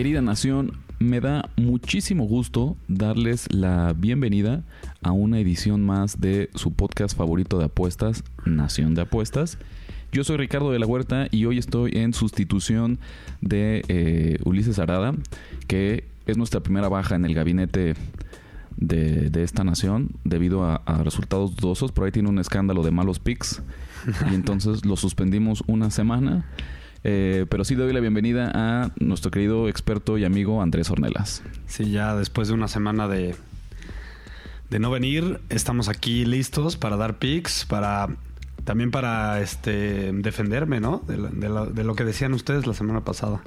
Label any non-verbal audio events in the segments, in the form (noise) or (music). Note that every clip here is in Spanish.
Querida nación, me da muchísimo gusto darles la bienvenida a una edición más de su podcast favorito de apuestas, Nación de Apuestas. Yo soy Ricardo de la Huerta y hoy estoy en sustitución de eh, Ulises Arada, que es nuestra primera baja en el gabinete de, esta nación debido a, a resultados dudosos. Por ahí tiene un escándalo de malos picks y entonces lo suspendimos una semana. Eh, pero sí doy la bienvenida a nuestro querido experto y amigo Andrés Ornelas. Sí, ya después de una semana de, de no venir, estamos aquí listos para dar picks, para también para este defenderme, ¿no? De, la- de de lo que decían ustedes la semana pasada.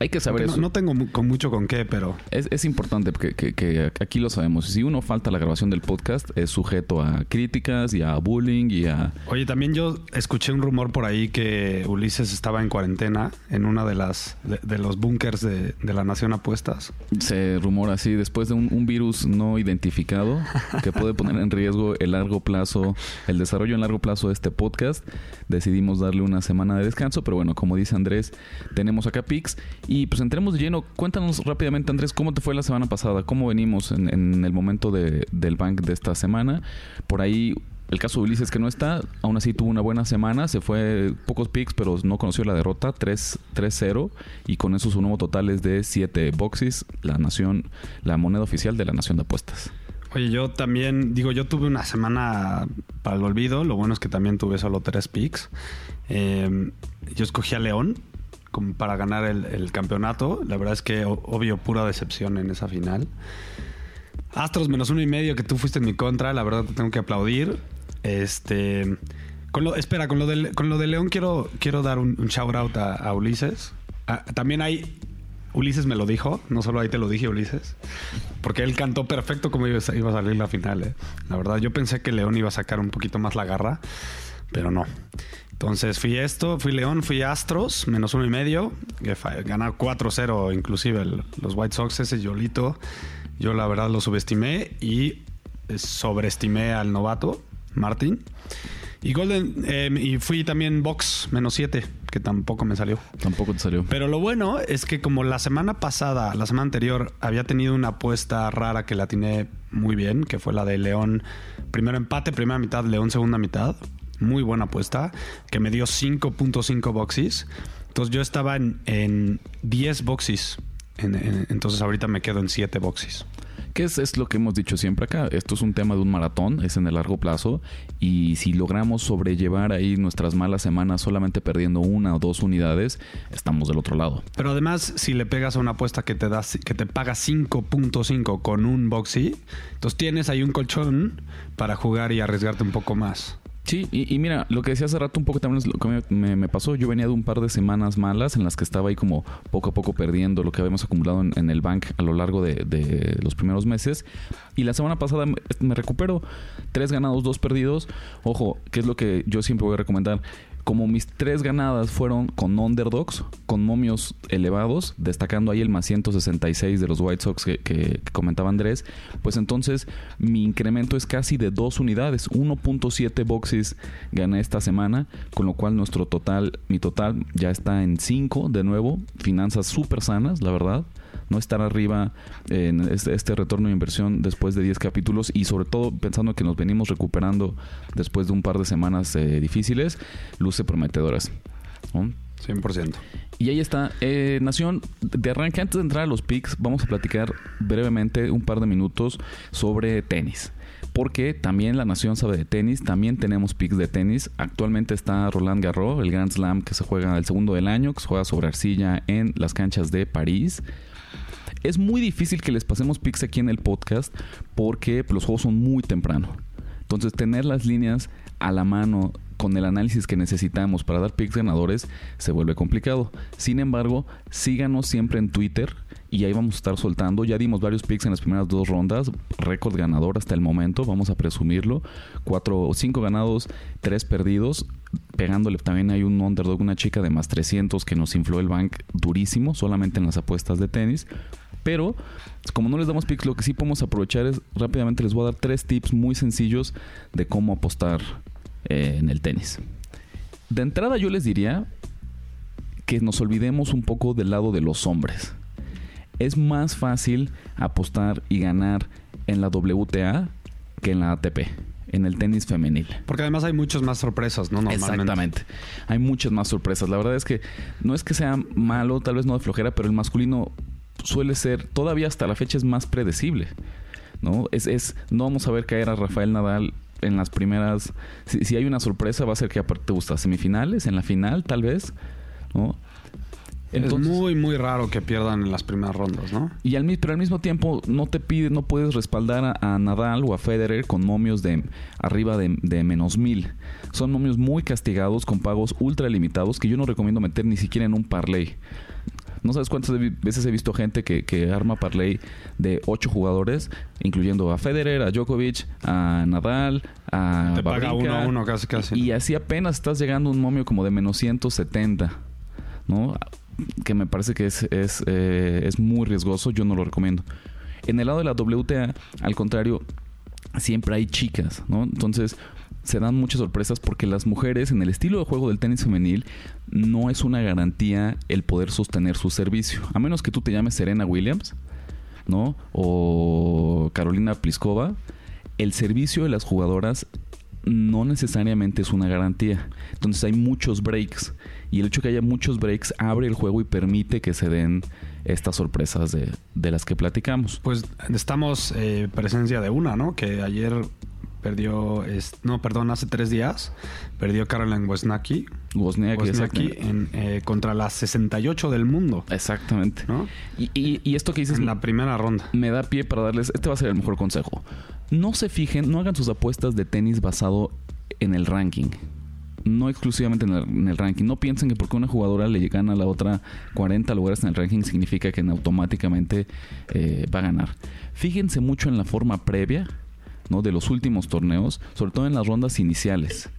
Hay que saber no, eso. no tengo con mucho con qué, pero Es, es importante que, que- que aquí lo sabemos. Si uno falta a la grabación del podcast, es sujeto a críticas y a bullying y a... Oye, también yo escuché un rumor por ahí que Ulises estaba en cuarentena en una de las de, de los búnkers de, de la Nación Apuestas. Se rumora así, después de un, un virus no identificado que puede poner en riesgo el largo plazo, el desarrollo en largo plazo de este podcast, decidimos darle una semana de descanso. Pero bueno, como dice Andrés, tenemos acá Pix. Y pues entremos de lleno. Cuéntanos rápidamente, Andrés, ¿cómo te fue la semana pasada? ¿Cómo venimos en, el momento de- del bank de esta semana? Por ahí el caso de Ulises que no está, aún así tuvo una buena semana, se fue pocos picks, pero no conoció la derrota, 3 3-0 y con eso su nuevo total es de 7 boxes, la nación, la moneda oficial de la nación de apuestas. Oye, yo también, digo, yo tuve una semana para el olvido. Lo bueno es que también tuve solo tres picks. Eh, yo escogí a León para ganar el, campeonato. La verdad es que, obvio, pura decepción en esa final. Astros menos uno y medio, que tú fuiste en mi contra. La verdad te tengo que aplaudir. Este. Con lo, espera, con lo, de, con lo de León quiero, quiero dar un, shout out a, Ulises. Ah, también hay. Ulises me lo dijo, no solo ahí te lo dije, Ulises. Porque él cantó perfecto como iba a iba a salir la final. eh. La verdad, yo pensé que León iba a sacar un poquito más la garra, pero no. Entonces fui esto, fui León, fui Astros, menos uno y medio, que fa- gana 4-0 inclusive el- los White Sox, ese Yolito. Yo la verdad lo subestimé y eh, sobreestimé al novato, Martín. Y Golden, eh, y fui también Box, menos 7, que tampoco me salió. Tampoco te salió. Pero lo bueno es que como la semana pasada, la semana anterior, había tenido una apuesta rara que la atiné muy bien, que fue la de León, primero empate, primera mitad, León segunda mitad. Muy buena apuesta, que me dio 5.5 boxes. Entonces yo estaba en, en 10 boxes. En- en- entonces ahorita me quedo en 7 boxes. ¿Qué es, es lo que hemos dicho siempre acá? Esto es un tema de un maratón, es en el largo plazo. Y si logramos sobrellevar ahí nuestras malas semanas solamente perdiendo una o dos unidades, estamos del otro lado. Pero además, si le pegas a una apuesta que te da, que te paga 5.5 con un boxy, entonces tienes ahí un colchón para jugar y arriesgarte un poco más. Sí, y, y mira, lo que decía hace rato un poco también es lo que me, me- pasó. Yo venía de un par de semanas malas en las que estaba ahí como poco a poco perdiendo lo que habíamos acumulado en, el bank a lo largo de, de los primeros meses. Y la semana pasada me, me recupero. Tres ganados, dos perdidos. Ojo, que es lo que yo siempre voy a recomendar. Como mis tres ganadas fueron con underdogs, con momios elevados, destacando ahí el más 166 de los White Sox que, comentaba Andrés, pues entonces mi incremento es casi de dos unidades. 1.7 boxes gané esta semana, con lo cual nuestro total, mi total ya está en 5 de nuevo. Finanzas súper sanas, la verdad no estar arriba en este, este retorno de inversión después de 10 capítulos y sobre todo pensando que nos venimos recuperando después de un par de semanas eh, difíciles, luce prometedoras. ¿no? 100%. Y ahí está. Eh, Nación, de arranque, antes de entrar a los picks, vamos a platicar brevemente un par de minutos sobre tenis. Porque también la Nación sabe de tenis, también tenemos picks de tenis. Actualmente está Roland Garros, el Grand Slam que se juega el segundo del año, que se juega sobre arcilla en las canchas de París. Es muy difícil que les pasemos picks aquí en el podcast porque los juegos son muy temprano. Entonces, tener las líneas a la mano con el análisis que necesitamos para dar picks ganadores se vuelve complicado. Sin embargo, síganos siempre en Twitter y ahí vamos a estar soltando. Ya dimos varios picks en las primeras dos rondas, récord ganador hasta el momento, vamos a presumirlo. Cuatro o cinco ganados, tres perdidos. Pegándole también hay un underdog, una chica de más 300 que nos infló el bank durísimo, solamente en las apuestas de tenis. Pero, como no les damos picks, lo que sí podemos aprovechar es rápidamente les voy a dar tres tips muy sencillos de cómo apostar eh, en el tenis. De entrada yo les diría que nos olvidemos un poco del lado de los hombres. Es más fácil apostar y ganar en la WTA que en la ATP, en el tenis femenil. Porque además hay muchas más sorpresas, ¿no? Normalmente. Exactamente. Hay muchas más sorpresas. La verdad es que no es que sea malo, tal vez no de flojera, pero el masculino suele ser, todavía hasta la fecha es más predecible. ¿no? Es, es, no vamos a ver caer a Rafael Nadal en las primeras. Si, si hay una sorpresa, va a ser que aparte te gusta semifinales, en la final, tal vez. ¿no? Entonces, es muy, muy raro que pierdan en las primeras rondas, ¿no? Y al, pero al mismo tiempo no te pide, no puedes respaldar a, a Nadal o a Federer con momios de arriba de, de, menos mil. Son momios muy castigados con pagos ultra limitados que yo no recomiendo meter ni siquiera en un parlay. No sabes cuántas veces he visto gente que, que arma parlay de ocho jugadores, incluyendo a Federer, a Djokovic, a Nadal, a Te paga uno a uno casi casi. Y así apenas estás llegando a un momio como de menos 170, ¿no? Que me parece que es, es, eh, es muy riesgoso, yo no lo recomiendo. En el lado de la WTA, al contrario, siempre hay chicas, ¿no? Entonces, se dan muchas sorpresas porque las mujeres en el estilo de juego del tenis femenil no es una garantía el poder sostener su servicio. A menos que tú te llames Serena Williams, ¿no? O Carolina Pliskova, el servicio de las jugadoras no necesariamente es una garantía. Entonces hay muchos breaks y el hecho de que haya muchos breaks abre el juego y permite que se den estas sorpresas de, de las que platicamos. Pues estamos eh, presencia de una, ¿no? Que ayer perdió, es, no, perdón, hace tres días perdió Caroline Wozniacki, Wozniacki, Wozniacki en, eh, contra las 68 del mundo. Exactamente. ¿no? Y, y, y, esto que dices en la primera ronda me da pie para darles, este va a ser el mejor consejo. No se fijen, no hagan sus apuestas de tenis basado en el ranking. No exclusivamente en el, en el, ranking. No piensen que porque una jugadora le gana a la otra 40 lugares en el ranking significa que automáticamente eh, va a ganar. Fíjense mucho en la forma previa ¿no? de los últimos torneos, sobre todo en las rondas iniciales.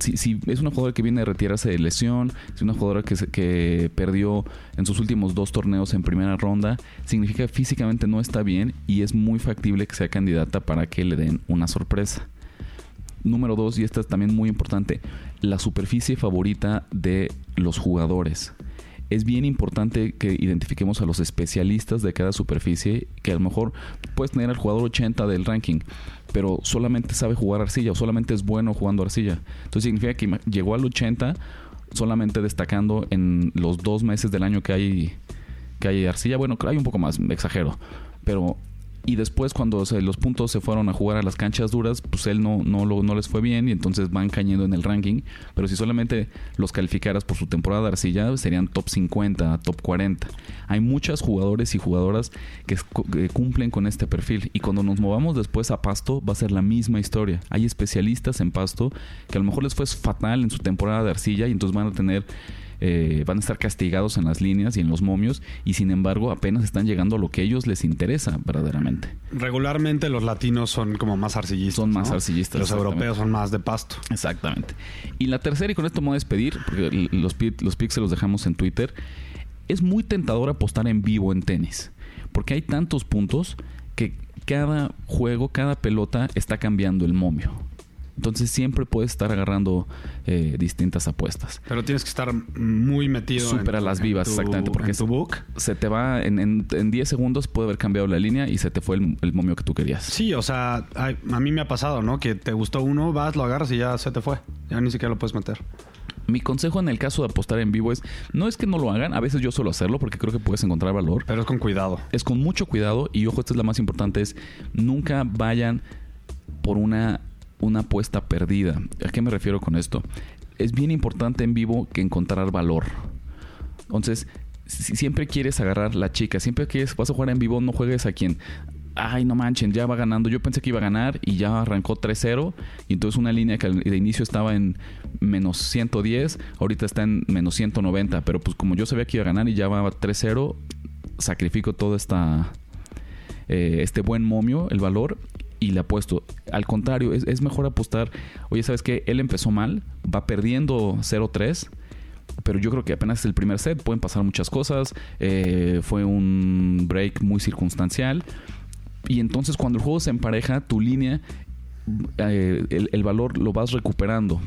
si, es una jugadora que viene de retirarse de lesión, si es una jugadora que, se, que perdió en sus últimos dos torneos en primera ronda, significa que físicamente no está bien y es muy factible que sea candidata para que le den una sorpresa. Número dos, y esta es también muy importante, la superficie favorita de los jugadores es bien importante que identifiquemos a los especialistas de cada superficie, que a lo mejor puedes tener al jugador 80 del ranking, pero solamente sabe jugar arcilla o solamente es bueno jugando arcilla. Entonces significa que llegó al 80 solamente destacando en los dos meses del año que hay, que hay arcilla. Bueno, hay un poco más, exagero, pero y después cuando se, los puntos se fueron a jugar a las canchas duras, pues él no, no, lo, les fue bien y entonces van cayendo en el ranking. Pero si solamente los calificaras por su temporada de arcilla, serían top 50, top 40. Hay muchos jugadores y jugadoras que, que cumplen con este perfil. Y cuando nos movamos después a pasto, va a ser la misma historia. Hay especialistas en pasto que a lo mejor les fue fatal en su temporada de arcilla y entonces van a tener eh, van a estar castigados en las líneas y en los momios y sin embargo apenas están llegando a lo que ellos les interesa verdaderamente. Regularmente los latinos son como más arcillistas. Son más ¿no? arcillistas. Los europeos son más de pasto. Exactamente. Y la tercera, y con esto me voy a despedir, porque los, los pics se los dejamos en Twitter, es muy tentador apostar en vivo en tenis, porque hay tantos puntos que cada juego, cada pelota está cambiando el momio. Entonces siempre puedes estar agarrando eh, distintas apuestas. Pero tienes que estar muy metido. Súper a las vivas, tu, exactamente. Porque en tu book. se te va, en, en, en, 10 segundos puede haber cambiado la línea y se te fue el, el momio que tú querías. Sí, o sea, a, a, mí me ha pasado, ¿no? Que te gustó uno, vas, lo agarras y ya se te fue. Ya ni siquiera lo puedes meter. Mi consejo en el caso de apostar en vivo es, no es que no lo hagan, a veces yo suelo hacerlo porque creo que puedes encontrar valor. Pero es con cuidado. Es con mucho cuidado y ojo, esta es la más importante, es nunca vayan por una una apuesta perdida. ¿A qué me refiero con esto? Es bien importante en vivo que encontrar valor. Entonces, si siempre quieres agarrar la chica, siempre quieres, vas a jugar en vivo, no juegues a quien ay, no manchen, ya va ganando. Yo pensé que iba a ganar y ya arrancó 3-0. Y entonces una línea que de inicio estaba en menos 110, ahorita está en menos 190. Pero pues como yo sabía que iba a ganar y ya va 3-0, sacrifico todo esta, eh, este buen momio, el valor, y le apuesto. Al contrario, es, es mejor apostar. Oye, ¿sabes qué? Él empezó mal, va perdiendo 0-3 pero yo creo que apenas es el primer set, pueden pasar muchas cosas, eh, fue un break muy circunstancial y entonces cuando el juego se empareja, tu línea, eh, el, el valor lo vas recuperando.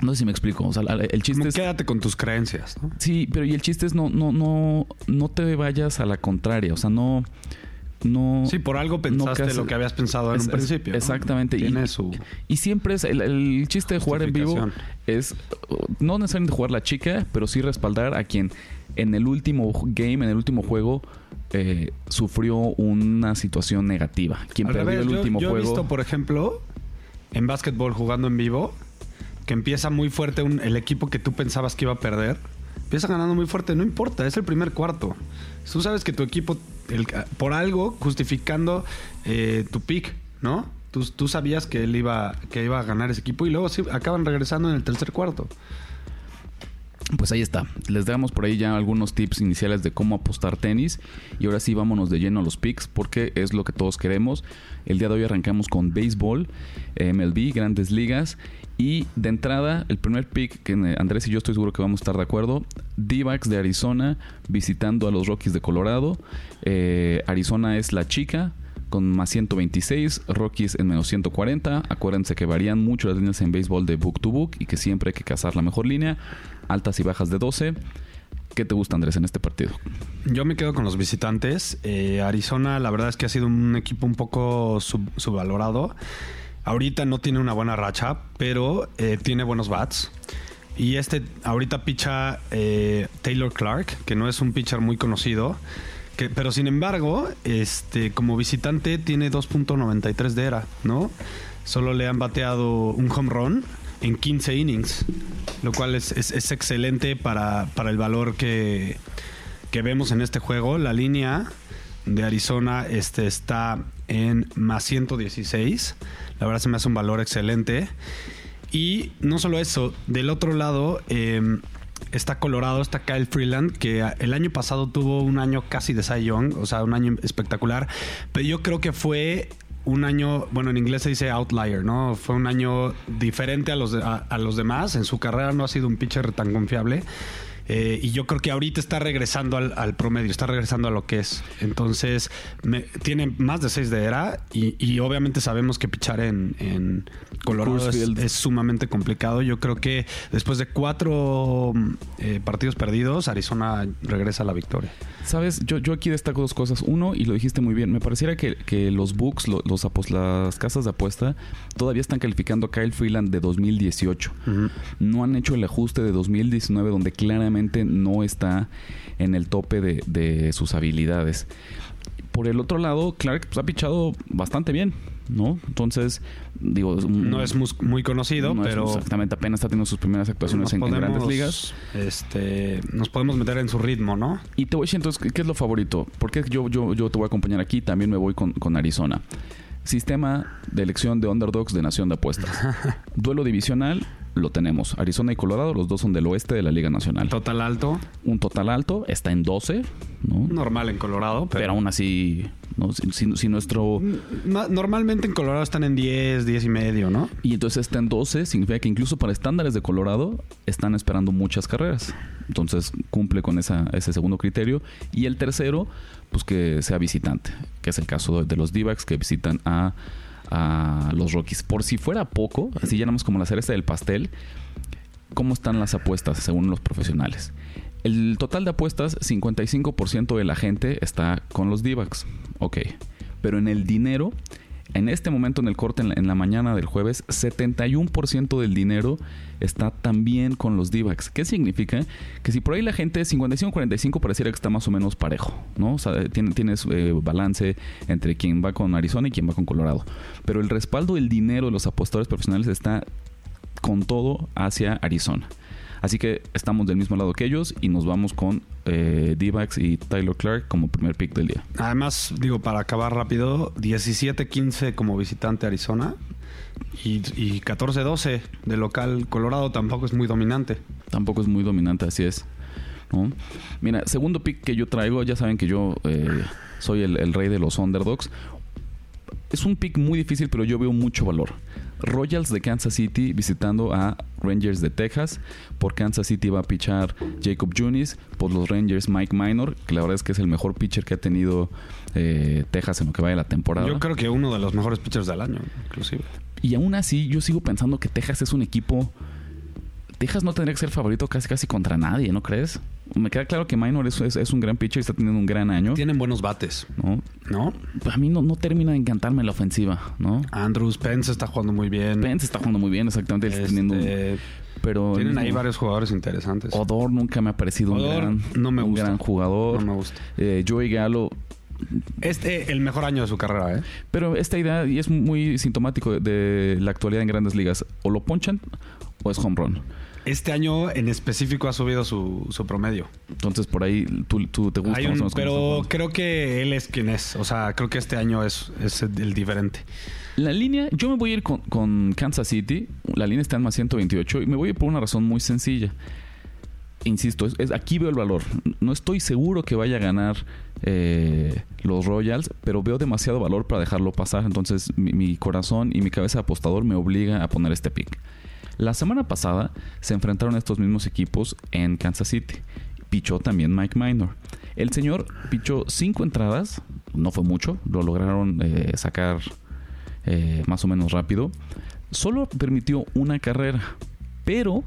No sé si me explico. O sea, el chiste Como es. Quédate con tus creencias, ¿no? Sí, pero y el chiste es no, no, no, no te vayas a la contraria. O sea, no. No. Sí, por algo pensaste lo que habías pensado en Es- un es- principio. ¿no? Exactamente. Y- Tiene su... Y siempre es el, el chiste de jugar en vivo es no necesariamente jugar la chica, pero sí respaldar a quien en el último game, en el último juego, eh, sufrió una situación negativa. Quien Al perdió revés, el yo- último yo, juego. he visto, por ejemplo, en básquetbol jugando en vivo, que empieza muy fuerte un- el equipo que tú pensabas que iba a perder. Empieza ganando muy fuerte, no importa, es el primer cuarto. Tú sabes que tu equipo, por algo, justificando eh, tu pick, ¿no? Tú, tú sabías que él iba, que iba a ganar ese equipo y luego sí, acaban regresando en el tercer cuarto. Pues ahí está. Les damos por ahí ya algunos tips iniciales de cómo apostar tenis. Y ahora sí vámonos de lleno a los picks porque es lo que todos queremos. El día de hoy arrancamos con béisbol, eh, MLB, grandes ligas. Y de entrada, el primer pick que eh, Andrés y yo estoy seguro que vamos a estar de acuerdo. D-backs de Arizona visitando a los Rockies de Colorado. Eh, Arizona es la chica con más 126, Rockies en menos 140. Acuérdense que varían mucho las líneas en béisbol de book to book y que siempre hay que cazar la mejor línea. Altas y bajas de 12. ¿Qué te gusta, Andrés, en este partido? Yo me quedo con los visitantes. Eh, Arizona, la verdad es que ha sido un equipo un poco sub- subvalorado. Ahorita no tiene una buena racha, pero eh, tiene buenos bats. Y este, ahorita picha eh, Taylor Clark, que no es un pitcher muy conocido. Pero sin embargo, este, como visitante tiene 2.93 de era, ¿no? Solo le han bateado un home run en 15 innings, lo cual es, es- excelente para, para el valor que, que vemos en este juego. La línea de Arizona este, está en más 116. La verdad se me hace un valor excelente. Y no solo eso, del otro lado eh, está Colorado, está Kyle Freeland, que el año pasado tuvo un año casi de Cy Young, o sea, un año espectacular. Pero yo creo que fue un año, bueno, en inglés se dice outlier, ¿no? Fue un año diferente a los, de- a, a los demás. En su carrera no ha sido un pitcher tan confiable. Eh, y yo creo que ahorita está regresando al, al promedio, está regresando a lo que es. Entonces, me- tiene más de 6 de era y, y obviamente sabemos que pichar en, en Colorado es, sumamente complicado. Yo creo que después de cuatro eh, partidos perdidos, Arizona regresa a la victoria. Sabes, yo, yo aquí destaco dos cosas. Uno, y lo dijiste muy bien, me pareciera que, que los books, lo- los, apos- las casas de apuesta, todavía están calificando a Kyle Freeland de 2018. No han hecho el ajuste de 2019 donde claramente no está en el tope de, de sus habilidades. Por el otro lado, Clark pues, ha pichado bastante bien, ¿no? Entonces, digo... No es muy conocido, no es pero exactamente, apenas está teniendo sus primeras actuaciones en, en grandes ligas. Este, nos podemos meter en su ritmo, ¿no? Y te voy a decir entonces, ¿qué, qué es lo favorito? Porque yo, yo, yo te voy a acompañar aquí, también me voy con, con Arizona. Sistema de elección de underdogs de Nación de Apuestas. (laughs) Duelo divisional, lo tenemos. Arizona y Colorado, los dos son del oeste de la Liga Nacional. Total alto, Un total alto, está en 12, ¿no? normal en Colorado, Pero pero, aún así, ¿no? si, si- si nuestro... Ma- normalmente en Colorado están en 10, 10 y medio, ¿no? Y entonces está en 12, significa que incluso para estándares de Colorado están esperando muchas carreras. Entonces cumple con esa, ese segundo criterio. Y el tercero, pues que sea visitante, que es el caso de, los d que visitan a, a los Rockies. Por si fuera poco, así llenamos como la cereza del pastel, ¿cómo están las apuestas según los profesionales? El total de apuestas, 55% de la gente está con los d Ok. Pero en el dinero, en este momento en el corte, en la, mañana del jueves, 71% del dinero está también con los d ¿Qué significa? Que si por ahí la gente 55-45 pareciera que está más o menos parejo, ¿no? O sea, tiene- tienes eh, balance entre quien va con Arizona y quien va con Colorado. Pero el respaldo del dinero de los apostadores profesionales está con todo hacia Arizona. Así que estamos del mismo lado que ellos y nos vamos con eh, y Tyler Clark como primer pick del día. Además, digo, para acabar rápido, 17-15 como visitante Arizona y, y 14-12 de local Colorado tampoco es muy dominante. Tampoco es muy dominante, así es. ¿no? Mira, segundo pick que yo traigo, ya saben que yo eh, soy el, el rey de los underdogs. Es un pick muy difícil, pero yo veo mucho valor. Royals de Kansas City visitando a Rangers de Texas. Por Kansas City va a pichar Jacob Junis. Por los Rangers Mike Minor, que la verdad es que es el mejor pitcher que ha tenido eh, Texas en lo que va de la temporada. Yo creo que uno de los mejores pitchers del año, inclusive. Y aún así, yo sigo pensando que Texas es un equipo. Texas no tendría que ser favorito casi casi contra nadie, ¿no crees? Me queda claro que Minor es, es- es un gran pitcher y está teniendo un gran año. Tienen buenos bates, ¿no? ¿no? A mí no, no termina de encantarme la ofensiva, ¿no? Andrews Pence está jugando muy bien. Pence está jugando muy bien, exactamente. Este, teniendo un- pero tienen ahí varios jugadores interesantes. Odor nunca me ha parecido un, gran, no me un gusta. gran jugador. No me gusta. Eh, Joey Gallo. Este, el mejor año de su carrera, ¿eh? Pero esta idea, y es muy sintomático de la actualidad en grandes ligas, o lo ponchan o es home run. Este año en específico ha subido su, su promedio. Entonces por ahí tú, tú te gusta Hay un- pero creo que él es quien es. O sea, creo que este año es, es el diferente. La línea, yo me voy a ir con, con Kansas City. La línea está en más 128 y me voy a ir por una razón muy sencilla. Insisto, es, es- aquí veo el valor. No estoy seguro que vaya a ganar eh, los Royals, pero veo demasiado valor para dejarlo pasar. Entonces mi, mi corazón y mi cabeza de apostador me obliga a poner este pick. La semana pasada se enfrentaron estos mismos equipos en Kansas City. Pichó también Mike Minor. El señor pichó cinco entradas, no fue mucho, lo lograron eh, sacar eh, más o menos rápido. Solo permitió una carrera, pero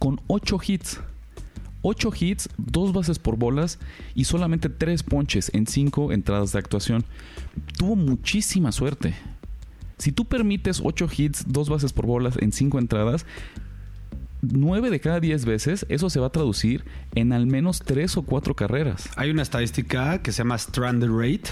con 8 hits. 8 hits, 2 bases por bolas y solamente 3 ponches en 5 entradas de actuación. Tuvo muchísima suerte. Si tú permites 8 hits, 2 bases por bolas en 5 entradas, 9 de cada 10 veces eso se va a traducir en al menos 3 o 4 carreras. Hay una estadística que se llama Stranded Rate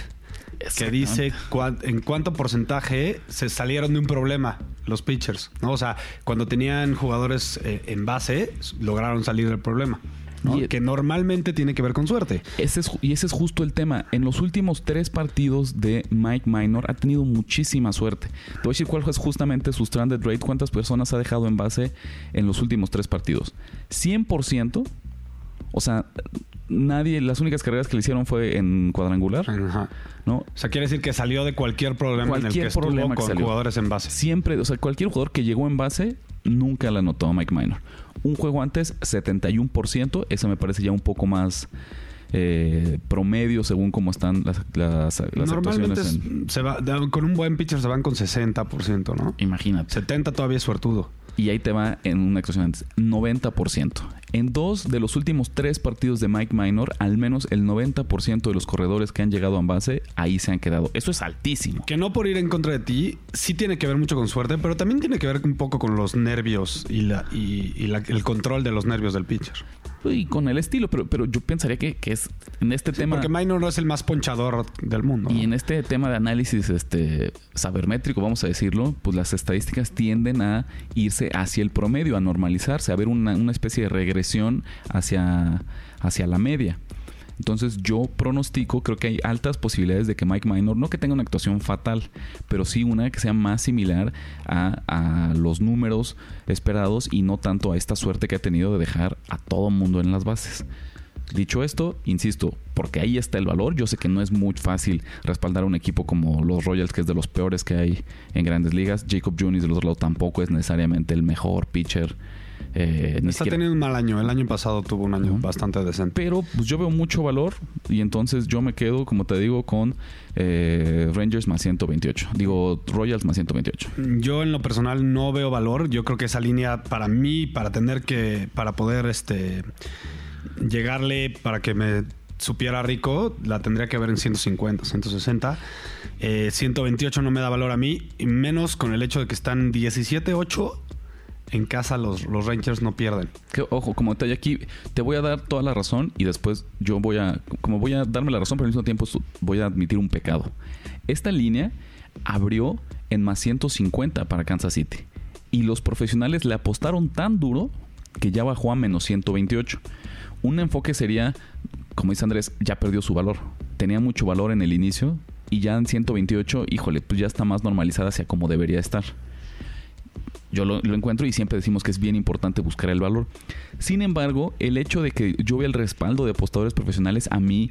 que dice en cuánto porcentaje se salieron de un problema los pitchers, ¿no? O sea, cuando tenían jugadores eh, en base, lograron salir del problema, ¿no? Y- que normalmente tiene que ver con suerte. Ese es, y ese es justo el tema. En los últimos tres partidos de Mike Minor ha tenido muchísima suerte. Te voy a decir cuál es justamente su stranded rate, cuántas personas ha dejado en base en los últimos tres partidos. 100%. O sea, nadie, las únicas carreras que le hicieron fue en cuadrangular, Ajá. ¿no? O sea, quiere decir que salió de cualquier problema en el que estuvo problema con salió. jugadores en base. Siempre, o sea, cualquier jugador que llegó en base nunca la anotó a Mike Minor. Un juego antes, 71%. Eso me parece ya un poco más eh, promedio según cómo están las, las, las Normalmente actuaciones. en- se va, con un buen pitcher se van con 60%, ¿no? Imagínate. 70 todavía es suertudo. Y ahí te va en una actuación antes. 90%. En dos de los últimos tres partidos de Mike Minor, al menos el 90% de los corredores que han llegado a base, ahí se han quedado. Eso es altísimo. Que no por ir en contra de ti, sí tiene que ver mucho con suerte, pero también tiene que ver un poco con los nervios y, la, y, y la- el control de los nervios del pitcher. Y con el estilo, pero, pero yo pensaría que, que es en este tema... Porque Minor no es el más ponchador del mundo. Y ¿no? en este tema de análisis este sabermétrico, vamos a decirlo, pues las estadísticas tienden a irse hacia el promedio, a normalizarse, a ver una, una especie de regresión hacia, hacia la media. Entonces yo pronostico, creo que hay altas posibilidades de que Mike Minor, no que tenga una actuación fatal, pero sí una que sea más similar a, a los números esperados y no tanto a esta suerte que ha tenido de dejar a todo mundo en las bases. Dicho esto, insisto, porque ahí está el valor. Yo sé que no es muy fácil respaldar a un equipo como los Royals, que es de los peores que hay en grandes ligas. Jacob Junis del otro lado tampoco es necesariamente el mejor pitcher. Eh, Está siquiera- teniendo un mal año. El año pasado tuvo un año bastante decente. Pero pues yo veo mucho valor y entonces yo me quedo, como te digo, con eh, Rangers más 128. Digo, Royals más 128. Yo en lo personal no veo valor. Yo creo que esa línea para mí, para tener que, para poder este llegarle, para que me supiera rico, la tendría que ver en 150, 160. Eh, 128 no me da valor a mí, menos con el hecho de que están 17-8. En casa los, los Rangers no pierden. Que, ojo, como te aquí, te voy a dar toda la razón y después yo voy a, como voy a darme la razón, pero al mismo tiempo voy a admitir un pecado. Esta línea abrió en más 150 para Kansas City y los profesionales le apostaron tan duro que ya bajó a menos 128. Un enfoque sería, como dice Andrés, ya perdió su valor. Tenía mucho valor en el inicio y ya en 128, híjole, pues ya está más normalizada hacia como debería estar. Yo lo, encuentro y siempre decimos que es bien importante buscar el valor. Sin embargo, el hecho de que yo vea el respaldo de apostadores profesionales a mí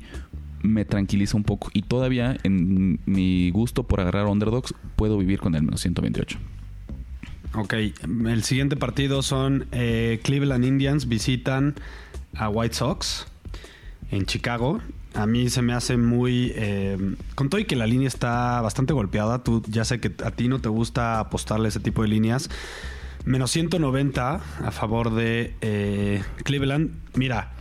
me tranquiliza un poco. Y todavía en mi gusto por agarrar underdogs puedo vivir con el menos 128. Ok, el siguiente partido son eh, Cleveland Indians visitan a White Sox en Chicago. A mí se me hace muy... Eh, con todo y que la línea está bastante golpeada, tú ya sé que a ti no te gusta apostarle ese tipo de líneas. Menos 190 a favor de eh, Cleveland. Mira,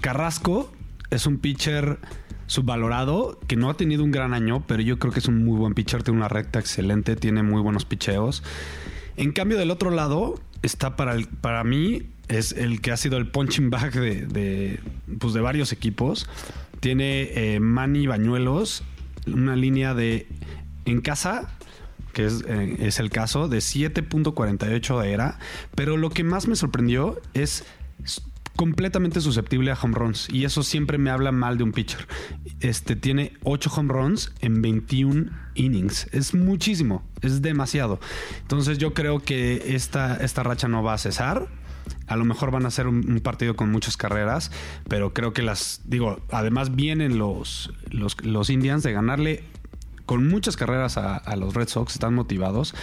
Carrasco es un pitcher subvalorado, que no ha tenido un gran año, pero yo creo que es un muy buen pitcher, tiene una recta excelente, tiene muy buenos picheos. En cambio, del otro lado, está para, para mí, es el que ha sido el punching bag de, pues de varios equipos. Tiene eh, Manny Bañuelos, una línea de en casa, que es, eh, es el caso, de 7.48 de era. Pero lo que más me sorprendió es completamente susceptible a home runs y eso siempre me habla mal de un pitcher. Este tiene 8 home runs en 21 innings. Es muchísimo, es demasiado. Entonces yo creo que esta, esta racha no va a cesar. A lo mejor van a ser un, partido con muchas carreras, pero creo que las, digo, además vienen los, los, los Indians de ganarle con muchas carreras a, a, los Red Sox, están motivados.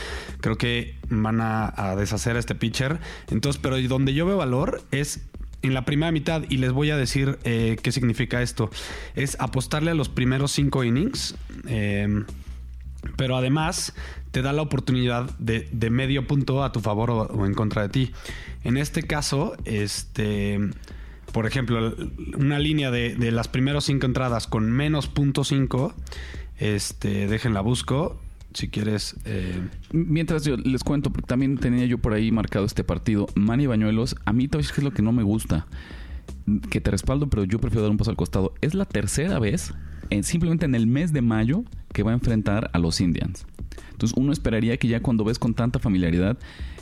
Creo que van a, a deshacer a este pitcher. Entonces, pero donde yo veo valor es en la primera mitad y les voy a decir eh, qué significa esto. Es apostarle a los primeros cinco innings. Eh, pero además te da la oportunidad de, de medio punto a tu favor o, en contra de ti. En este caso, este, por ejemplo, una línea de, de las primeros cinco entradas con menos punto cinco, este, déjenla busco si quieres. Eh... Mientras yo les cuento, también tenía yo por ahí marcado este partido. Manny Bañuelos, a mí todavía es lo que no me gusta. Que te respaldo, pero yo prefiero dar un paso al costado. Es la tercera vez, en, simplemente en el mes de mayo, que va a enfrentar a los Indians. Entonces uno esperaría que ya cuando ves con tanta familiaridad,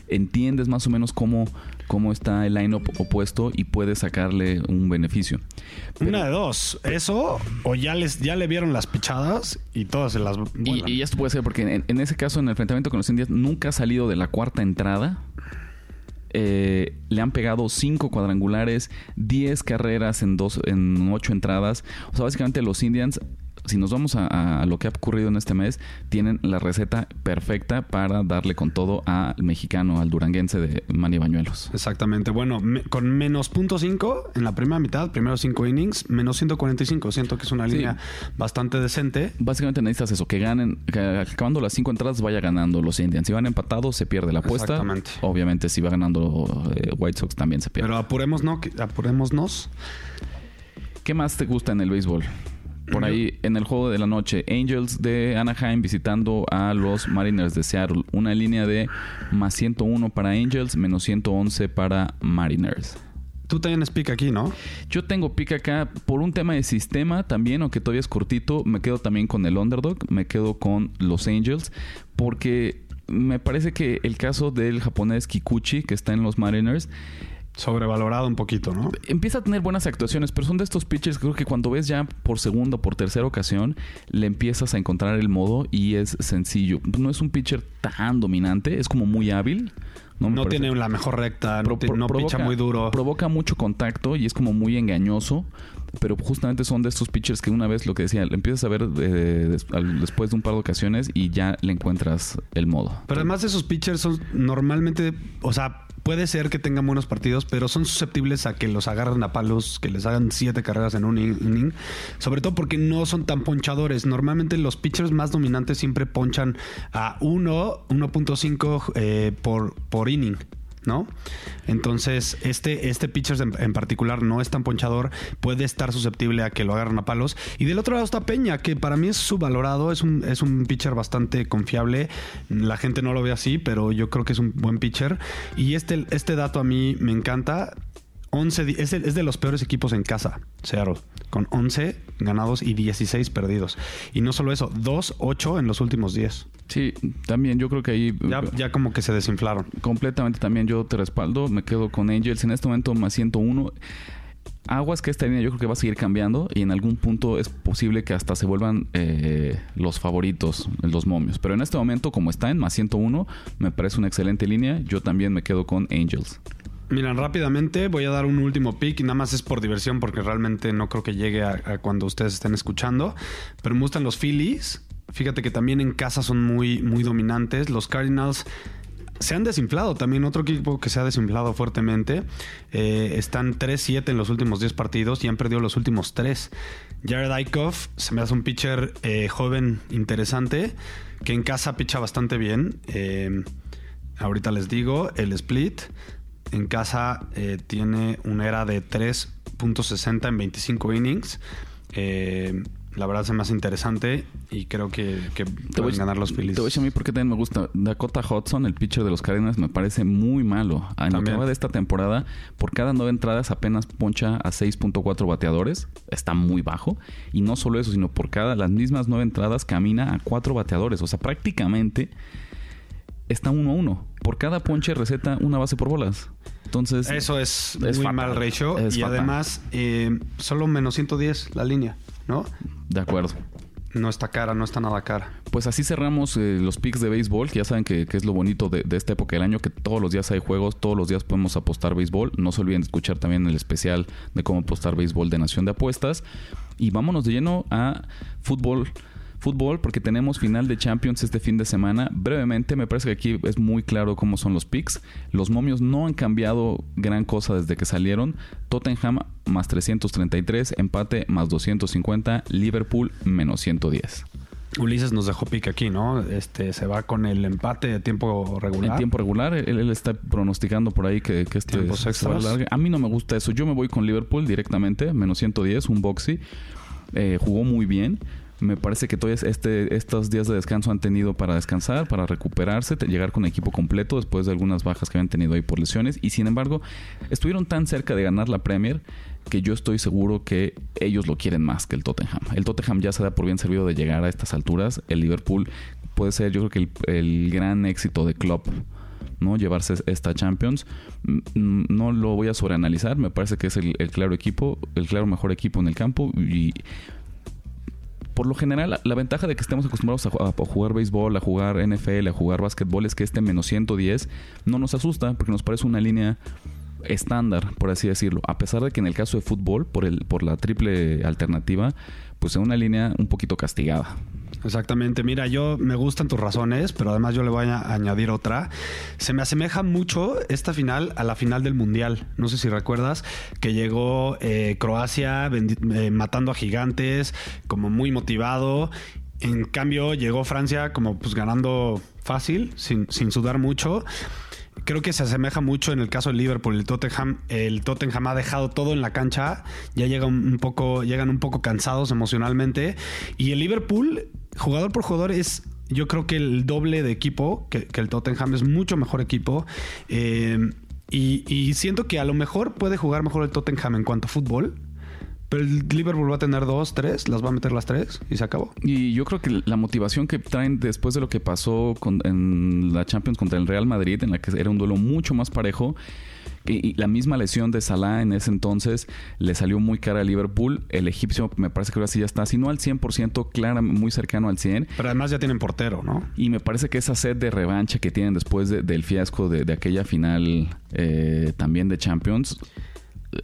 entiendes más o menos cómo, cómo está el line-up opuesto y puedes sacarle un beneficio. Pero, Una de dos, eso o ya les ya le vieron las pichadas y todas se las y, y, esto puede ser porque en, en, ese caso en el enfrentamiento con los indios nunca ha salido de la cuarta entrada. Eh, le han pegado cinco cuadrangulares, 10 carreras en en ocho entradas. O sea, básicamente los Indians si nos vamos a, a, lo que ha ocurrido en este mes, tienen la receta perfecta para darle con todo al mexicano, al duranguense de Manny Bañuelos. Exactamente. Bueno, me, con menos punto cinco en la primera mitad, primeros cinco innings, menos 145. Siento que es una línea sí. bastante decente. Básicamente necesitas eso, que ganen, que acabando las cinco entradas vaya ganando los Indians. Si van empatados, se pierde la apuesta. Exactamente. Obviamente, si va ganando eh, White Sox, también se pierde. Pero apurémonos, ¿no? apurémonos. ¿Qué más te gusta en el béisbol? Por ahí en el juego de la noche. Angels de Anaheim visitando a los Mariners de Seattle. Una línea de más 101 para Angels, menos 111 para Mariners. Tú tienes pick aquí, ¿no? Yo tengo pick acá por un tema de sistema también, aunque todavía es cortito. Me quedo también con el underdog, me quedo con los Angels, porque me parece que el caso del japonés Kikuchi, que está en los Mariners, sobrevalorado un poquito, ¿no? Empieza a tener buenas actuaciones, pero son de estos pitchers que creo que cuando ves ya por segunda o por tercera ocasión, le empiezas a encontrar el modo y es sencillo. No es un pitcher tan dominante, es como muy hábil. No, no tiene la mejor recta, no, pro, no provoca, picha muy duro. Provoca mucho contacto y es como muy engañoso. Pero justamente son de estos pitchers que una vez lo que decía, empiezas a ver eh, después de un par de ocasiones y ya le encuentras el modo. Pero además de esos pitchers son normalmente, o sea, puede ser que tengan buenos partidos, pero son susceptibles a que los agarren a palos, que les hagan siete carreras en un inning, sobre todo porque no son tan ponchadores. Normalmente los pitchers más dominantes siempre ponchan a 1, 1.5 eh, por, por inning. ¿No? Entonces, este, este pitcher en, particular no es tan ponchador, puede estar susceptible a que lo agarren a palos. Y del otro lado está Peña, que para mí es subvalorado, es un, es un pitcher bastante confiable. La gente no lo ve así, pero yo creo que es un buen pitcher. Y este, este dato a mí me encanta. 11, di- es, de, es de los peores equipos en casa, Seattle, con 11 ganados y 16 perdidos. Y no solo eso, 2-8 en los últimos 10. Sí, también yo creo que ahí Ya, ya como que se desinflaron. completamente también yo te respaldo. Me quedo con Angels en este momento más 101. Aguas que esta línea yo creo que va a seguir cambiando y en algún punto es posible que hasta se vuelvan eh, los favoritos, los momios. Pero en este momento, como está en más 101, me parece una excelente línea. Yo también me quedo con Angels. Miren, rápidamente voy a dar un último pick nada más es por diversión porque realmente no creo que llegue a, a cuando ustedes estén escuchando. Pero me gustan los Phillies. Fíjate que también en casa son muy, muy dominantes. Los Cardinals se han desinflado también. Otro equipo que se ha desinflado fuertemente. Eh, están 3-7 en los últimos 10 partidos y han perdido los últimos 3. Jared Eichhoff se me hace un pitcher eh, joven interesante que en casa picha bastante bien. Eh, ahorita les digo, el split en casa eh, tiene una era de 3.60 en 25 innings. Eh, la verdad se me hace interesante y creo que, que pueden ganar los Phillies. Te voy a decir a mí porque también me gusta. Dakota Hudson, el pitcher de los Cardinals, me parece muy malo. En lo que También. va de esta temporada, por cada nueve entradas apenas poncha a 6.4 bateadores. Está muy bajo. Y no solo eso, sino por cada las mismas nueve entradas camina a cuatro bateadores. O sea, prácticamente está uno a uno. Por cada ponche receta una base por bolas. Entonces, Eso es, Es muy fatal. mal ratio. Es y fatal. además, eh, solo menos 110 la línea, ¿no? de acuerdo. No está cara, no está nada cara. Pues así cerramos eh, los picks de béisbol, que ya saben que, que es lo bonito de, de esta época del año, que todos los días hay juegos, todos los días podemos apostar béisbol. No se olviden de escuchar también el especial de cómo apostar béisbol de Nación de Apuestas. Y vámonos de lleno a fútbol. Fútbol, porque tenemos final de Champions este fin de semana. Brevemente, me parece que aquí es muy claro cómo son los picks. Los momios no han cambiado gran cosa desde que salieron. Tottenham más 333, empate más 250, Liverpool menos 110. Ulises nos dejó pique aquí, ¿no? Este se va con el empate de tiempo regular. En tiempo regular, él, él está pronosticando por ahí que, que este se extras. alargue. A mí no me gusta eso. Yo me voy con Liverpool directamente, menos 110, un boxy. Eh, jugó muy bien. Me parece que todavía este, estos días de descanso han tenido para descansar, para recuperarse, llegar con equipo completo después de algunas bajas que habían tenido ahí por lesiones. Y sin embargo, estuvieron tan cerca de ganar la Premier que yo estoy seguro que ellos lo quieren más que el Tottenham. El Tottenham ya se da por bien servido de llegar a estas alturas. El Liverpool puede ser, yo creo que el, el gran éxito de Klopp ¿no? Llevarse esta Champions. Mm, No lo voy a sobreanalizar. Me parece que es el, el claro equipo, el claro mejor equipo en el campo. Y por lo general, la, ventaja de que estemos acostumbrados a, a jugar béisbol, a jugar NFL, a jugar básquetbol, es que este menos 110 no nos asusta porque nos parece una línea estándar, por así decirlo. A pesar de que en el caso de fútbol, por, el, por la triple alternativa, pues es una línea un poquito castigada. Exactamente. Mira, yo me gustan tus razones, pero además yo le voy a añadir otra. Se me asemeja mucho esta final a la final del Mundial. No sé si recuerdas que llegó eh, Croacia eh, matando a gigantes, como muy motivado. En cambio, llegó Francia como pues ganando fácil, sin, sin sudar mucho. Creo que se asemeja mucho en el caso del Liverpool. El Tottenham, el Tottenham ha dejado todo en la cancha. Ya llega un poco, llegan un poco cansados emocionalmente. Y el Liverpool, jugador por jugador, es yo creo que el doble de equipo que, el Tottenham. Es mucho mejor equipo. Eh, y siento que a lo mejor puede jugar mejor el Tottenham en cuanto a fútbol. Pero el Liverpool va a tener dos, tres, las va a meter las tres y se acabó. Y yo creo que la motivación que traen después de lo que pasó con- en la Champions contra el Real Madrid, en la que era un duelo mucho más parejo, y, la misma lesión de Salah en ese entonces le salió muy cara a Liverpool. El egipcio me parece que ahora sí ya está, si no al 100%, clara, muy cercano al 100%. Pero además ya tienen portero, ¿no? Y me parece que esa sed de revancha que tienen después de- del fiasco de, de aquella final eh, también de Champions,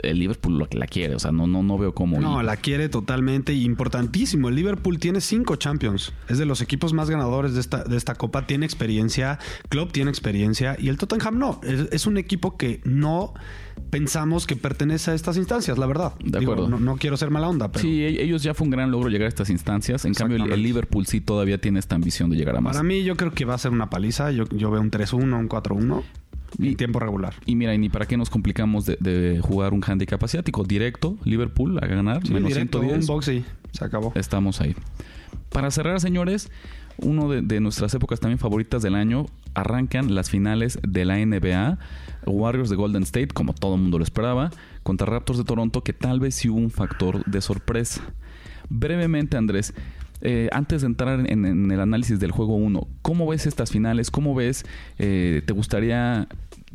el Liverpool lo que la quiere. O sea, no, no, no veo cómo. No, la quiere totalmente. Importantísimo. El Liverpool tiene cinco Champions. Es de los equipos más ganadores de esta, de esta copa. Tiene experiencia. Klopp tiene experiencia. Y el Tottenham no. Es, es un equipo que no pensamos que pertenece a estas instancias, la verdad. De Digo, acuerdo. no, no quiero ser mala onda, pero Sí, e- ellos ya fue un gran logro llegar a estas instancias. En cambio, el, el. Liverpool sí todavía tiene esta ambición de llegar a más. para mí yo creo que va a ser una paliza. Yo, yo veo un 3-1, un 4-1 Y- en tiempo regular. Y mira, y ni para qué nos complicamos de, de jugar un handicap asiático. Directo, Liverpool a ganar, Sí, menos directo, 110. un box y se acabó. Estamos ahí. Para cerrar, señores, uno de, de nuestras épocas también favoritas del año, arrancan las finales de la NBA. Warriors de Golden State, como todo el mundo lo esperaba, contra Raptors de Toronto, que tal vez sí hubo un factor de sorpresa. Brevemente, Andrés, eh, antes de entrar en, el análisis del juego 1, ¿cómo ves estas finales? ¿Cómo ves? eh, ¿Te gustaría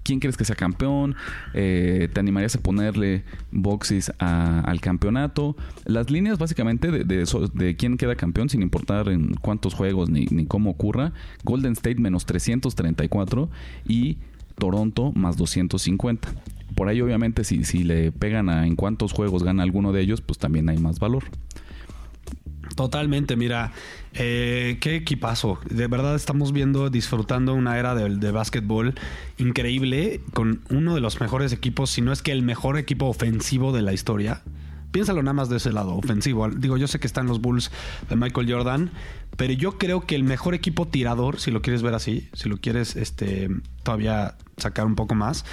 quién crees que sea campeón? Eh, ¿Te animarías a ponerle boxes al campeonato? Las líneas básicamente de, quién queda campeón, sin importar en cuántos juegos ni, ni cómo ocurra. Golden State menos 334 y Toronto más 250. Por ahí obviamente si, si le pegan a en cuántos juegos gana alguno de ellos, pues también hay más valor. Totalmente, mira, eh, qué equipazo. De verdad estamos viendo, disfrutando una era de, de básquetbol increíble con uno de los mejores equipos, si no es que el mejor equipo ofensivo de la historia. Piénsalo nada más de ese lado, ofensivo. Digo, yo sé que están los Bulls de Michael Jordan, pero yo creo que el mejor equipo tirador, si lo quieres ver así, si lo quieres este, todavía sacar un poco más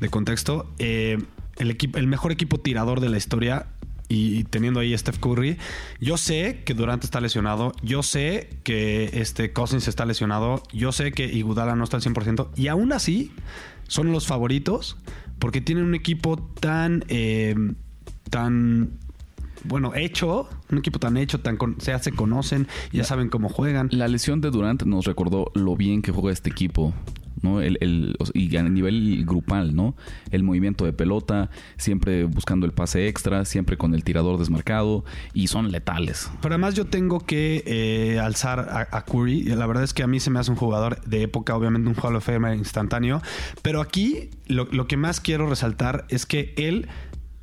de contexto, eh, el, equipo, el mejor equipo tirador de la historia y teniendo ahí a Steph Curry, yo sé que Durant está lesionado, yo sé que este Cousins está lesionado, yo sé que Iguodala no está al 100% y aún así son los favoritos porque tienen un equipo tan eh, tan bueno, hecho, un equipo tan hecho, tan con- se se conocen, ya saben cómo juegan. La lesión de Durant nos recordó lo bien que juega este equipo. ¿No? El, el- y a nivel grupal, ¿no? El movimiento de pelota, siempre buscando el pase extra, siempre con el tirador desmarcado, y son letales. Pero además yo tengo que eh, alzar a, Curry. La verdad es que a mí se me hace un jugador de época, obviamente un Hall of instantáneo. Pero aquí lo, lo que más quiero resaltar es que él,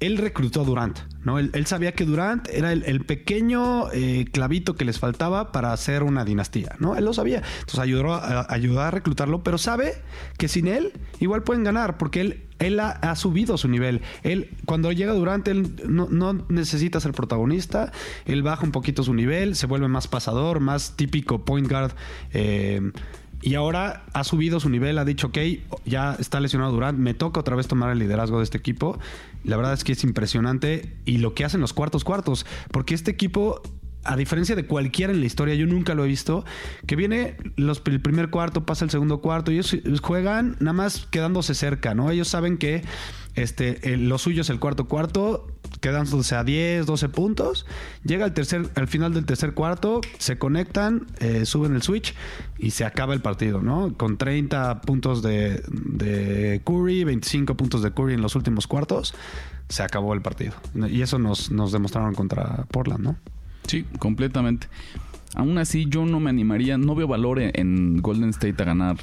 él reclutó a Durant. ¿no? Él, sabía que Durant era el, pequeño eh, clavito que les faltaba para hacer una dinastía. ¿no? Él lo sabía. Entonces ayudó a, a reclutarlo, pero sabe que sin él igual pueden ganar porque él él ha, ha subido su nivel. Él, cuando llega Durant, él no, no necesita ser protagonista. Él baja un poquito su nivel, se vuelve más pasador, más típico point guard. eh, y ahora ha subido su nivel, ha dicho, ok, ya está lesionado Durant, me toca otra vez tomar el liderazgo de este equipo. La verdad es que es impresionante y lo que hacen los cuartos cuartos, porque este equipo a diferencia de cualquiera en la historia, yo nunca lo he visto, que viene el primer cuarto, pasa el segundo cuarto, y ellos juegan nada más quedándose cerca, ¿no? Ellos saben que este, el- lo suyo es el cuarto cuarto, quedándose a 10, 12 puntos, llega al, tercer, al final del tercer cuarto, se conectan, eh, suben el switch y se acaba el partido, ¿no? Con 30 puntos de, de Curry, 25 puntos de Curry en los últimos cuartos, se acabó el partido. Y eso nos, nos demostraron contra Portland, ¿no? Sí, completamente. Aún así, yo no me animaría, no veo valor en, en Golden State a ganar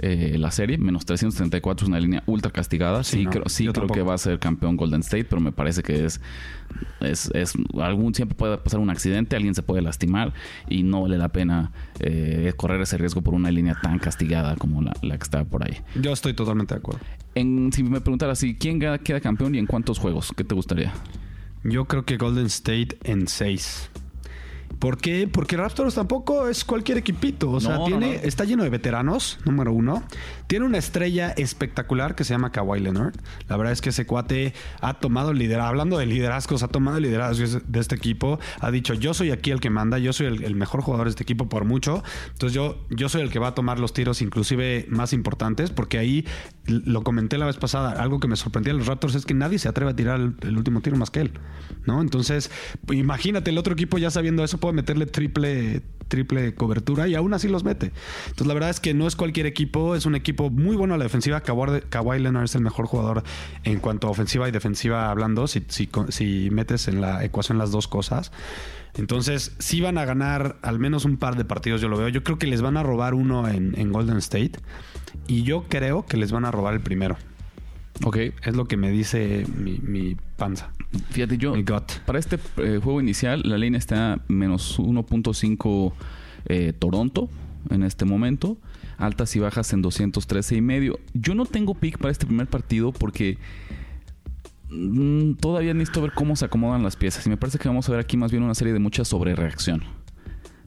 eh, la serie. Menos 334 es una línea ultra castigada. Sí, Sí, no, creo, sí creo que va a ser campeón Golden State, pero me parece que es, es, es algún siempre puede pasar un accidente, alguien se puede lastimar y no vale la pena eh, correr ese riesgo por una línea tan castigada como la, la que está por ahí. Yo estoy totalmente de acuerdo. En, si me preguntara así, ¿quién queda campeón y en cuántos juegos? ¿Qué te gustaría? Yo creo que Golden State en 6. ¿Por qué? Porque Raptors tampoco es cualquier equipito. O sea, No, tiene, no. está lleno de veteranos, número uno. Tiene una estrella espectacular que se llama Kawhi Leonard. La verdad es que ese cuate ha tomado el liderazgo. Hablando de liderazgos, ha tomado el liderazgo de este equipo. Ha dicho, yo soy aquí el que manda, yo soy el, el mejor jugador de este equipo por mucho. Entonces yo, yo soy el que va a tomar los tiros inclusive más importantes. Porque ahí, lo comenté la vez pasada, algo que me sorprendía de los Raptors es que nadie se atreve a tirar el, último tiro más que él. ¿no? Entonces, imagínate, el otro equipo ya sabiendo eso puede meterle triple, triple cobertura y aún así los mete. Entonces, la verdad es que no es cualquier equipo, es un equipo muy bueno a la defensiva. Kawhi Leonard es el mejor jugador en cuanto a ofensiva y defensiva hablando, si, si, si metes en la ecuación las dos cosas. Entonces, sí van a ganar al menos un par de partidos, yo lo veo. Yo creo que les van a robar uno en, en Golden State y yo creo que les van a robar el primero. Ok. Es lo que me dice mi, mi panza. Fíjate, yo. Mi gut. Para este eh, juego inicial, la línea está menos 1.5 eh, Toronto en este momento. Altas y bajas en 213 y medio. Yo no tengo pick para este primer partido porque mm, todavía necesito ver cómo se acomodan las piezas. Y me parece que vamos a ver aquí más bien una serie de mucha sobrereacción.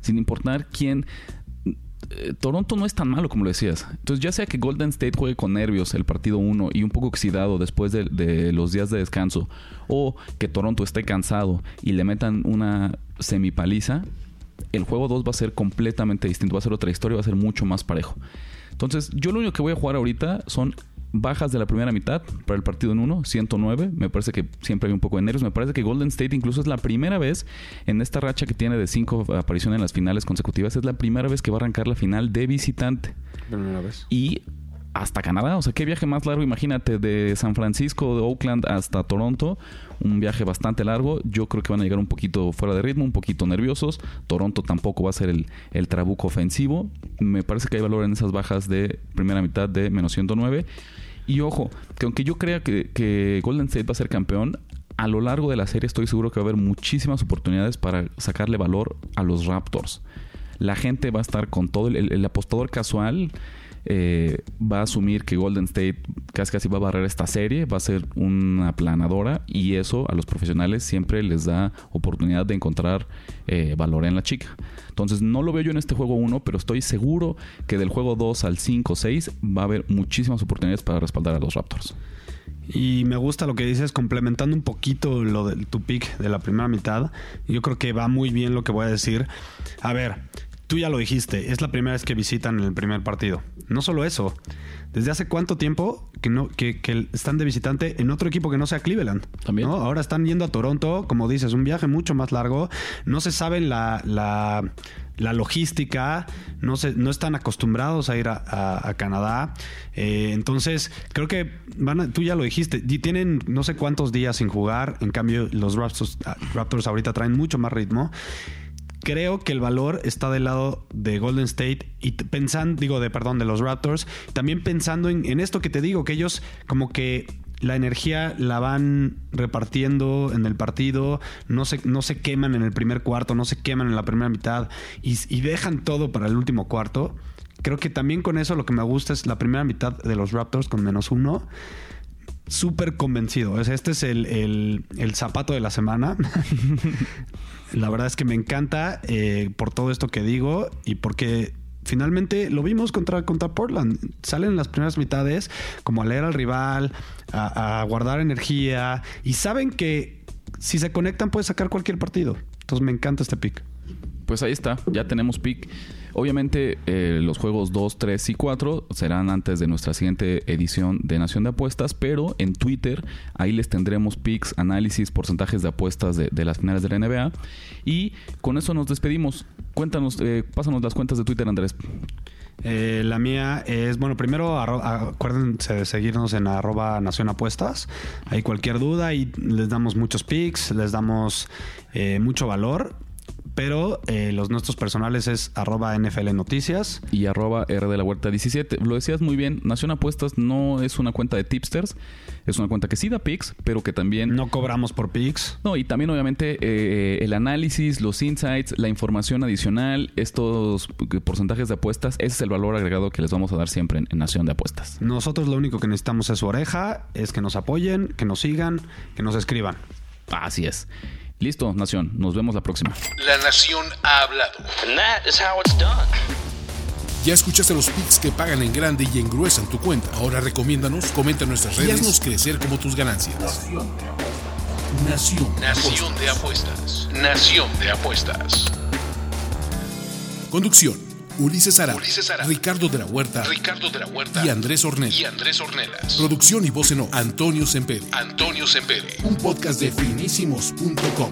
Sin importar quién. eh, Toronto no es tan malo como lo decías. Entonces, ya sea que Golden State juegue con nervios el partido 1 y un poco oxidado después de, los días de descanso, o que Toronto esté cansado y le metan una semipaliza, el juego 2 va a ser completamente distinto, va a ser otra historia, va a ser mucho más parejo. Entonces, yo lo único que voy a jugar ahorita son bajas de la primera mitad para el partido en 1, 109. Me parece que siempre hay un poco de nervios. Me parece que Golden State incluso es la primera vez en esta racha que tiene de cinco apariciones en las finales consecutivas. Es la primera vez que va a arrancar la final de visitante. Primera vez. Y hasta Canadá. O sea, qué viaje más largo, imagínate, de San Francisco, de Oakland hasta Toronto. Un viaje bastante largo. Yo creo que van a llegar un poquito fuera de ritmo, un poquito nerviosos. Toronto tampoco va a ser el, el trabuco ofensivo. Me parece que hay valor en esas bajas de primera mitad de menos 109. Y ojo, que aunque yo crea que, que Golden State va a ser campeón, a lo largo de la serie estoy seguro que va a haber muchísimas oportunidades para sacarle valor a los Raptors. La gente va a estar con todo, el, el apostador casual eh, va a asumir que Golden State casi casi va a barrer esta serie, va a ser una planadora y eso a los profesionales siempre les da oportunidad de encontrar eh, valor en la chica. Entonces no lo veo yo en este juego 1, pero estoy seguro que del juego 2 al 5 6 va a haber muchísimas oportunidades para respaldar a los Raptors. Y me gusta lo que dices, complementando un poquito lo de tu pick de la primera mitad. Yo creo que va muy bien lo que voy a decir. A ver, Tú ya lo dijiste, es la primera vez que visitan el primer partido. No solo eso, ¿desde hace cuánto tiempo que, no, que, que están de visitante en otro equipo que no sea Cleveland? También. ¿no? Ahora están yendo a Toronto, como dices, un viaje mucho más largo. No se sabe la, la, la logística, no, se, no están acostumbrados a ir a, a- a Canadá. Eh, entonces, creo que van a- tú ya lo dijiste, y tienen no sé cuántos días sin jugar. En cambio, los Raptors, Raptors ahorita traen mucho más ritmo creo que el valor está del lado de Golden State y pensando, digo, de perdón, de los Raptors, también pensando en, en esto que te digo, que ellos como que la energía la van repartiendo en el partido, no se, no se queman en el primer cuarto, no se queman en la primera mitad y dejan todo para el último cuarto. Creo que también con eso lo que me gusta es la primera mitad de los Raptors con menos uno. Súper convencido. Este es el, el- el zapato de la semana. (laughs) La verdad es que me encanta eh, por todo esto que digo y porque finalmente lo vimos contra, contra Portland. Salen en las primeras mitades como a leer al rival, a, a guardar energía y saben que si se conectan puede sacar cualquier partido. Entonces me encanta este pick. Pues ahí está, ya tenemos pick. Obviamente eh, los juegos 2, 3 y 4 serán antes de nuestra siguiente edición de Nación de Apuestas, pero en Twitter ahí les tendremos picks, análisis, porcentajes de apuestas de, las finales de la NBA. Y con eso nos despedimos. Cuéntanos, eh, pásanos las cuentas de Twitter, Andrés. Eh, la mía es, bueno, primero acuérdense de seguirnos en arroba Nación Apuestas. Hay cualquier duda y les damos muchos picks, les damos eh, mucho valor. Pero eh, los nuestros personales es arroba NFL Noticias. y arroba R de la Huerta 17. Lo decías muy bien, Nación Apuestas no es una cuenta de tipsters, es una cuenta que sí da picks, pero que también... No cobramos por picks. No, y también obviamente eh, el análisis, los insights, la información adicional, estos porcentajes de apuestas, ese es el valor agregado que les vamos a dar siempre en, en Nación de Apuestas. Nosotros lo único que necesitamos es su oreja, es que nos apoyen, que nos sigan, que nos escriban. Así es. Listo, Nación, nos vemos la próxima. La nación ha hablado. And that is how it's done. Ya escuchaste los picks que pagan en grande y engruesan tu cuenta. Ahora recomiéndanos, comenta en nuestras redes y haznos crecer como tus ganancias. Nación. Nación de apuestas. Nación de apuestas. Conducción. Ulises Ara, Ulises. Ricardo de la Huerta Ricardo de la Huerta y Andrés Ornella. y Andrés Ornelas. Producción y voz en off, Antonio Semperi. Antonio Sempere. Un podcast de finísimos.com.